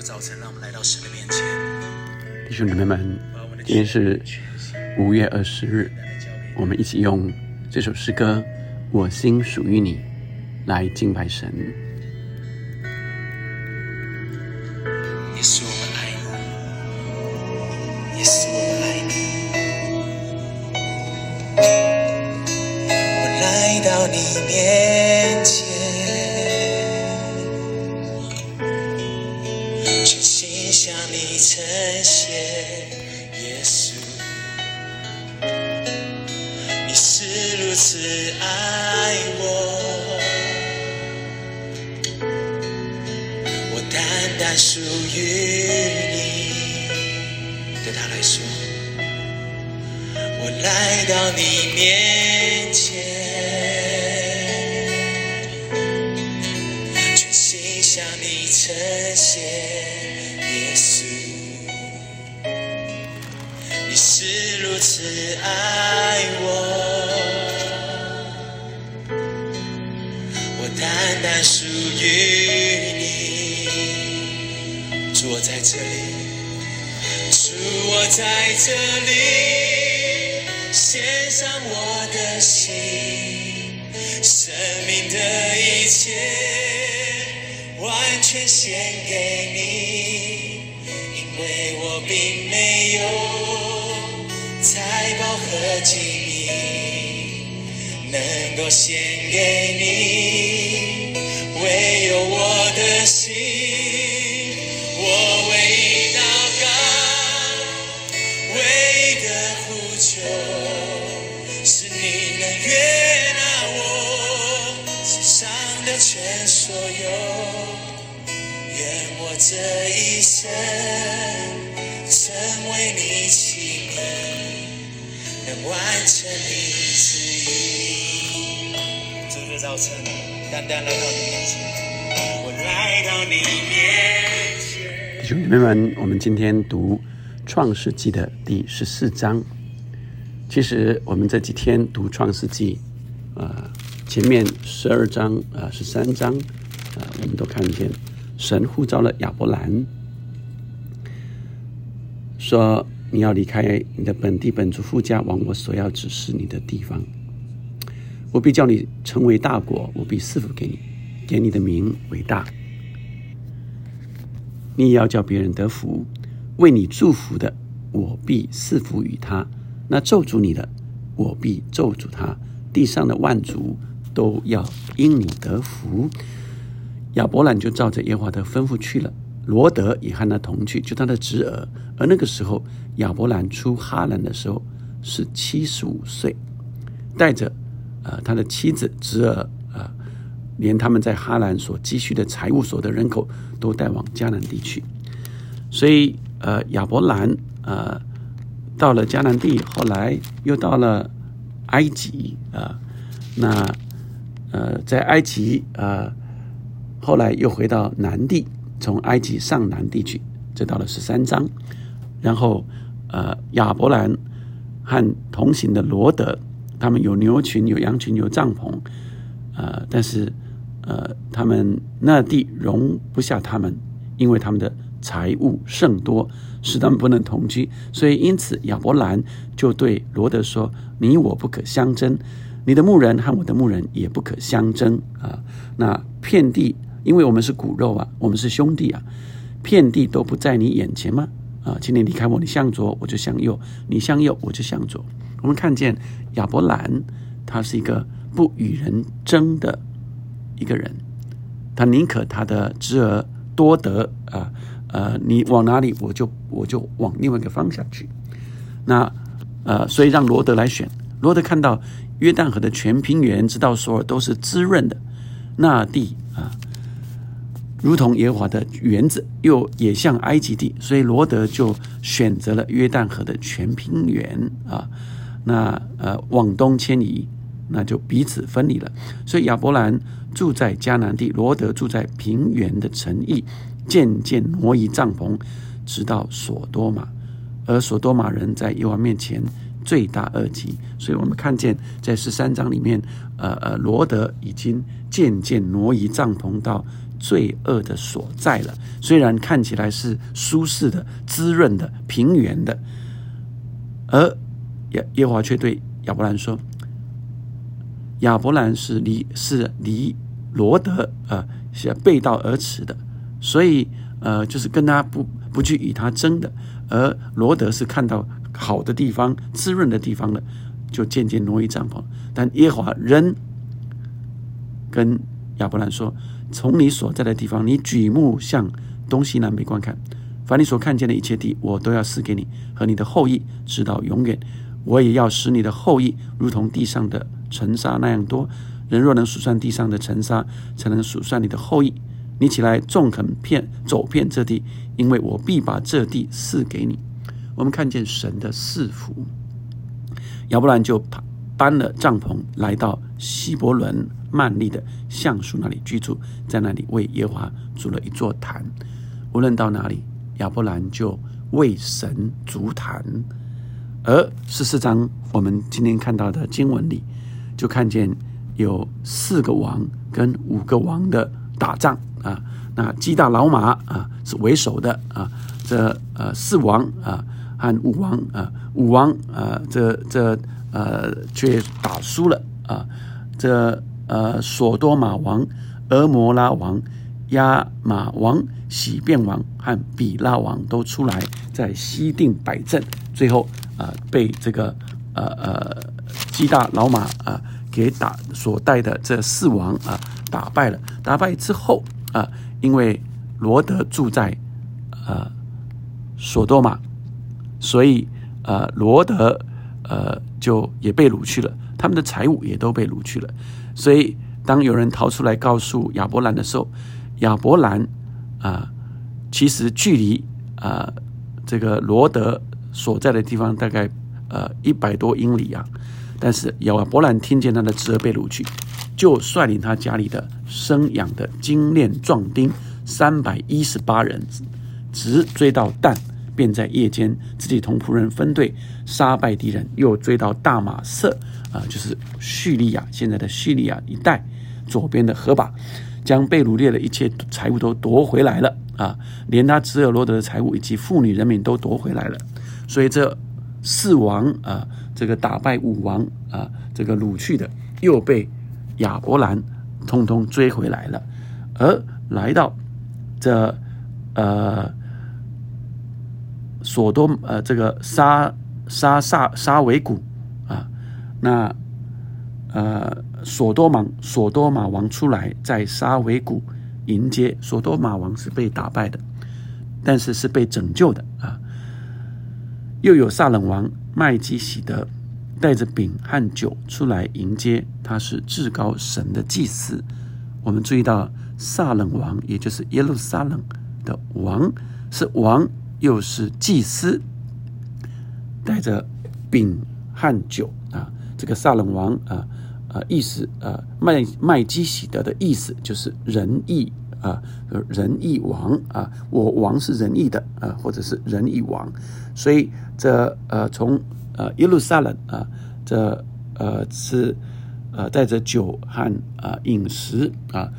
个早晨，让我们来到神的面前。弟兄姊妹们，今天是五月二十日，我们一起用这首诗歌《我心属于你》来敬拜神。耶稣，我们爱你。耶稣，我们爱你。我来到你面前，你呈现。耶稣，你是如此爱我。我单单属于你。对他来说，我来到你面爱我。我单单属于你。主，我在这里，主，我在这里，献上我的心，生命的一切，完全献给你，因为我并没有宝和金银。能够献给你，唯有我的心，我唯一祷告，唯一的呼求，是你能悦纳我身上的全所有，愿我这一生完成你旨意。这个早晨，单单来到你面前，我来到你面前。弟兄姊妹们，我们今天读《创世纪》的第十四章。其实我们这几天读《创世纪》，呃，前面十二章、呃十三章，呃，我们都看见神呼召了亚伯兰，说你要离开你的本地本族父家，往我所要指示你的地方。我必叫你成为大国，我必赐福给你，给你的名为大。你也要叫别人得福，为你祝福的，我必赐福于他；那咒诅你的，我必咒诅他。地上的万族都要因你得福。亚伯兰就照着耶和华的吩咐去了，罗德也和他同去，就他的侄儿。而那个时候，亚伯兰出哈兰的时候是七十五岁，带着呃他的妻子、侄儿呃，连他们在哈兰所积蓄的财物、所得人口，都带往迦南地区。所以呃，亚伯兰呃到了迦南地，后来又到了埃及啊、那呃在埃及呃后来又回到南地，从埃及上南地区，这到了十三章。然后，呃，亚伯兰和同行的罗德，他们有牛群、有羊群、有帐篷，呃，但是，呃，他们那地容不下他们，因为他们的财物甚多，使他们不能同居。所以，因此亚伯兰就对罗德说：“你我不可相争，你的牧人和我的牧人也不可相争啊。那遍地，因为我们是骨肉啊，我们是兄弟啊，遍地都不在你眼前吗？”啊，请你离开我，你向左我就向右，你向右我就向左。我们看见亚伯兰，他是一个不与人争的一个人，他宁可他的侄儿多得啊呃，你往哪里我就我就往另外一个方向去。那呃，所以让罗德来选。罗德看到约旦河的全平原，直到索尔都是滋润的那地啊。如同耶和华的园子，又也像埃及地，所以罗德就选择了约旦河的全平原啊。那呃往东迁移，那就彼此分离了。所以亚伯兰住在迦南地，罗德住在平原的城邑，渐渐挪移帐篷，直到索多玛。而索多玛人在耶和华面前罪大恶极，所以我们看见在十三章里面，呃呃，罗德已经渐渐挪移帐篷到罪恶的所在了。虽然看起来是舒适的、滋润的、平原的，而耶耶华却对亚伯兰说：“亚伯兰是离是离罗德呃是背道而驰的，所以呃就是跟他不不去与他争的。而罗德是看到好的地方、滋润的地方了，就渐渐挪移帐篷。但耶华仍跟亚伯兰说：从你所在的地方，你举目向东西南北观看，凡你所看见的一切地，我都要赐给你和你的后裔，直到永远。我也要使你的后裔如同地上的尘沙那样多。人若能数算地上的尘沙，才能数算你的后裔。你起来，纵垦遍走遍这地，因为我必把这地赐给你。我们看见神的赐福，亚伯兰就搬了帐篷，来到希伯伦曼利的橡树那里居住，在那里为耶华筑了一座坛。无论到哪里，亚伯兰就为神筑坛。而十四章我们今天看到的经文里，就看见有四个王跟五个王的打仗啊。那基大老马啊是为首的啊，这呃四王啊和五王啊，五王啊这这呃却打输了啊。这呃索多玛王、俄摩拉王、亚玛王、喜变王和比拉王都出来在西定摆阵，最后。啊，被这个呃呃基大老马啊给打所带的这四王啊打败了。打败之后啊，因为罗德住在呃索多玛，所以呃罗德呃就也被掳去了，他们的财物也都被掳去了。所以当有人逃出来告诉亚伯兰的时候，亚伯兰啊其实距离啊这个罗德。所在的地方大概呃一百多英里啊，但是亚伯兰听见他的侄儿被掳去，就率领他家里的生养的精炼壮丁三百一十八人，直追到但，便在夜间自己同仆人分队杀败敌人，又追到大马色啊，就是叙利亚现在的叙利亚一带左边的河坝，将被掳掠的一切财物都夺回来了啊，连他侄儿罗德的财物以及妇女人民都夺回来了。所以这四王啊，这个打败五王啊，这个掳去的又被亚伯兰通通追回来了，而来到这呃索多呃这个沙沙萨沙维谷啊，那呃索多玛索多玛王出来在沙维谷迎接索多玛王是被打败的，但是是被拯救的啊。又有撒冷王麦基喜德带着饼和酒出来迎接，他是至高神的祭司。我们注意到撒冷王，也就是耶路撒冷的王，是王又是祭司，带着饼和酒啊。这个撒冷王啊啊，意思啊麦麦基喜德的意思就是仁义。啊，仁义王啊，我王是仁义的啊，或者是仁义王，所以这呃从呃耶路撒冷啊，这呃是呃带着酒和啊饮食啊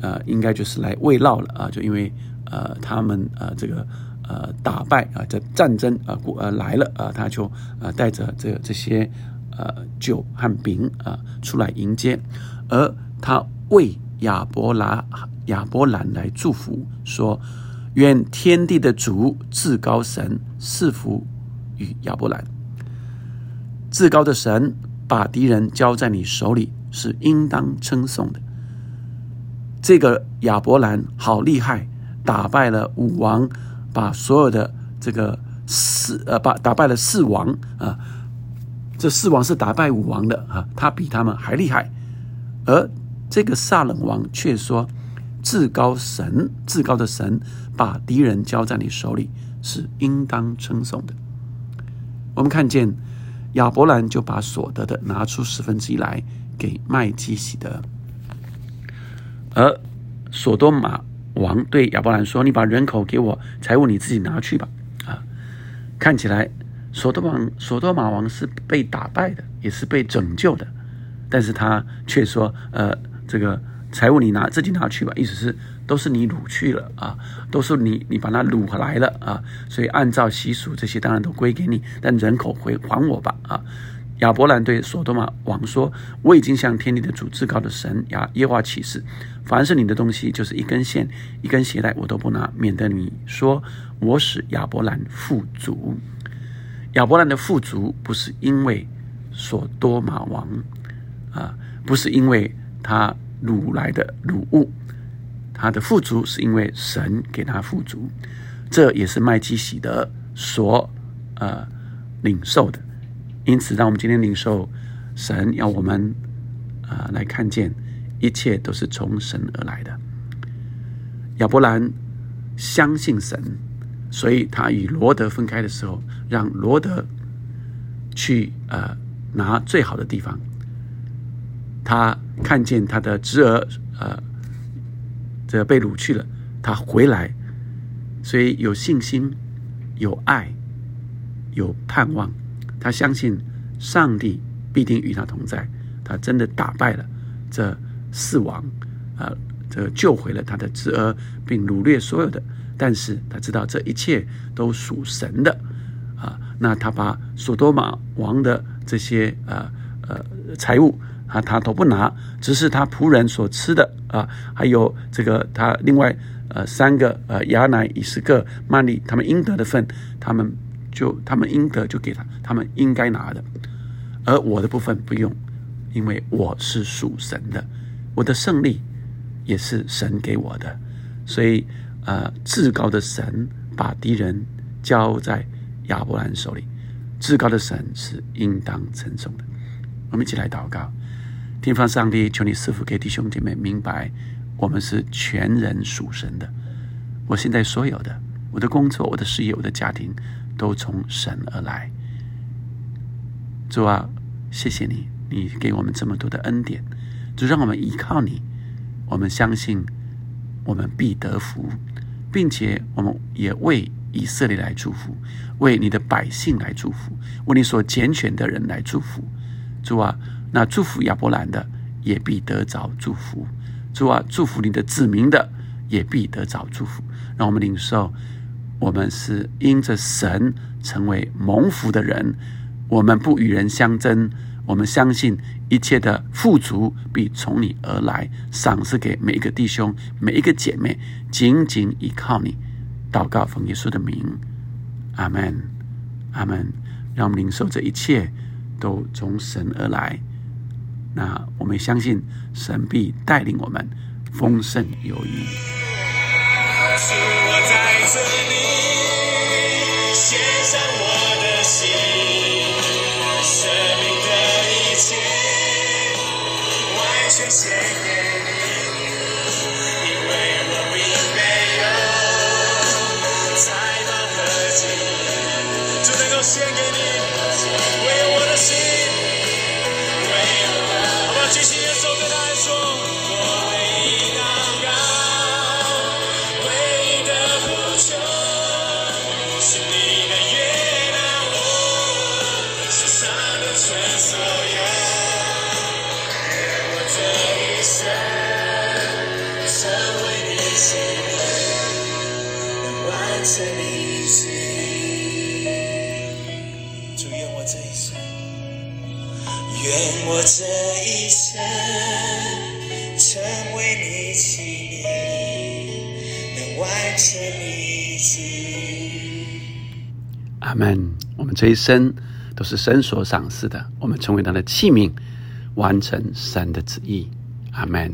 呃应该就是来慰劳了啊，就因为呃他们呃这个呃打败啊这战争啊过呃来了啊，他就啊带着这这些呃酒和饼啊出来迎接，而他为亚伯拉。亚伯兰来祝福说：“愿天地的主至高神赐福与亚伯兰。至高的神把敌人交在你手里，是应当称颂的。这个亚伯兰好厉害，打败了武王，把所有的这个四呃，把打败了四王啊。这四王是打败武王的啊，他比他们还厉害。而这个萨冷王却说。”至高神，至高的神把敌人交在你手里，是应当称颂的。我们看见亚伯兰就把所得的拿出十分之一来给麦基洗德，而索多玛王对亚伯兰说：“你把人口给我，财物你自己拿去吧。”啊，看起来索多玛索多玛王是被打败的，也是被拯救的，但是他却说：“呃，这个。”财物你拿自己拿去吧，意思是都是你掳去了啊，都是你你把它掳来了啊，所以按照习俗，这些当然都归给你，但人口回还我吧啊。亚伯兰对所多玛王说：“我已经向天地的主至高的神亚耶华起誓，凡是你的东西，就是一根线、一根鞋带，我都不拿，免得你说我使亚伯兰富足。亚伯兰的富足不是因为所多玛王啊，不是因为他掳来的掳物，他的富足是因为神给他富足，这也是麦基喜德所呃领受的。”因此，让我们今天领受神要我们啊来看见，一切都是从神而来的。亚伯兰相信神，所以他与罗德分开的时候，让罗德去呃拿最好的地方。他看见他的侄儿呃这被掳去了，他回来，所以有信心、有爱、有盼望。他相信上帝必定与他同在，他真的打败了这四王，啊，这救回了他的侄儿，并掳掠所有的。但是他知道这一切都属神的，啊，那他把索多玛王的这些呃呃财物啊，他都不拿，只是他仆人所吃的啊，还有这个他另外呃三个呃亚乃、以斯各、曼利他们应得的份，他们。就他们应得就给他，他们应该拿的，而我的部分不用，因为我是属神的，我的胜利也是神给我的，所以呃，至高的神把敌人交在亚伯兰手里，至高的神是应当称颂的。我们一起来祷告，天方上帝，求你师傅给弟兄姐妹明白，我们是全人属神的。我现在所有的，我的工作、我的事业、我的家庭。都从神而来，主啊，谢谢你，你给我们这么多的恩典，就让我们依靠你，我们相信我们必得福，并且我们也为以色列来祝福，为你的百姓来祝福，为你所拣选的人来祝福。主啊，那祝福亚伯兰的也必得着祝福，主啊，祝福你的子民的也必得着祝福，让我们领受。我们是因着神成为蒙福的人，我们不与人相争，我们相信一切的富足必从你而来，赏赐给每一个弟兄、每一个姐妹，紧紧依靠你。祷告奉耶稣的名，阿门，阿门。让我们领受这一切都从神而来。那我们相信神必带领我们丰盛有余。是我在这里能，就能够献给你，为我的心，为我，好不好？举起右手跟他说，我为你祷告。唯一的呼求是你的悦纳我世上的全所有，愿我这一生成为你心愿，能完成你旨愿我这一生成为你纪念，能完成你旨意。阿门。我们这一生都是神所赏赐的，我们成为他的器皿，完成神的旨意。阿门。